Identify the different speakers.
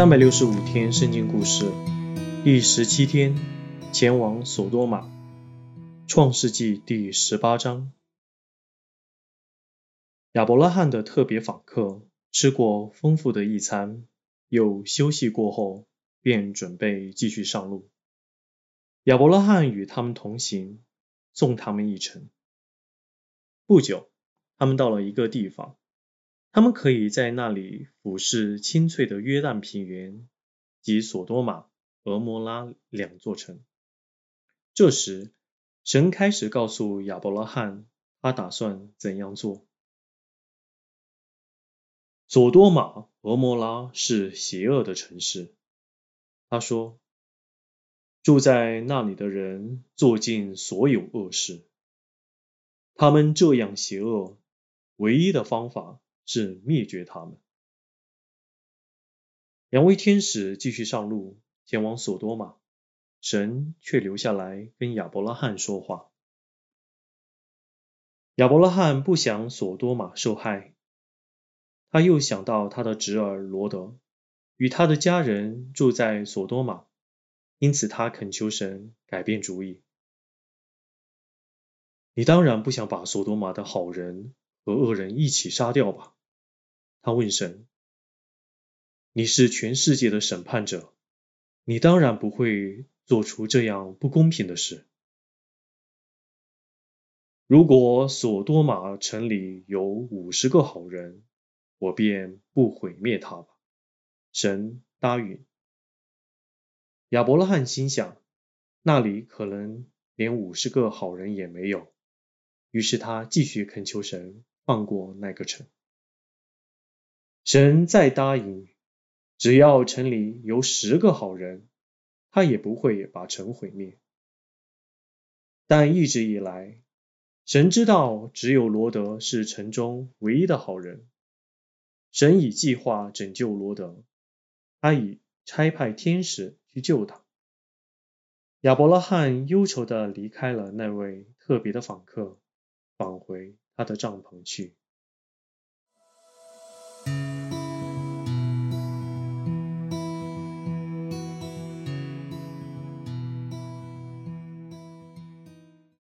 Speaker 1: 三百六十五天圣经故事第十七天，前往索多玛。创世纪第十八章。亚伯拉罕的特别访客吃过丰富的一餐，又休息过后，便准备继续上路。亚伯拉罕与他们同行，送他们一程。不久，他们到了一个地方。他们可以在那里俯视青翠的约旦平原及索多玛、俄摩拉两座城。这时，神开始告诉亚伯拉罕，他打算怎样做。索多玛、俄摩拉是邪恶的城市，他说，住在那里的人做尽所有恶事。他们这样邪恶，唯一的方法。是灭绝他们。两位天使继续上路，前往索多玛，神却留下来跟亚伯拉罕说话。亚伯拉罕不想索多玛受害，他又想到他的侄儿罗德与他的家人住在索多玛，因此他恳求神改变主意。你当然不想把索多玛的好人和恶人一起杀掉吧？他问神：“你是全世界的审判者，你当然不会做出这样不公平的事。如果索多玛城里有五十个好人，我便不毁灭他吧。”神答应。亚伯拉罕心想，那里可能连五十个好人也没有，于是他继续恳求神放过那个城。神再答应，只要城里有十个好人，他也不会把城毁灭。但一直以来，神知道只有罗德是城中唯一的好人。神已计划拯救罗德，他已差派天使去救他。亚伯拉罕忧愁地离开了那位特别的访客，返回他的帐篷去。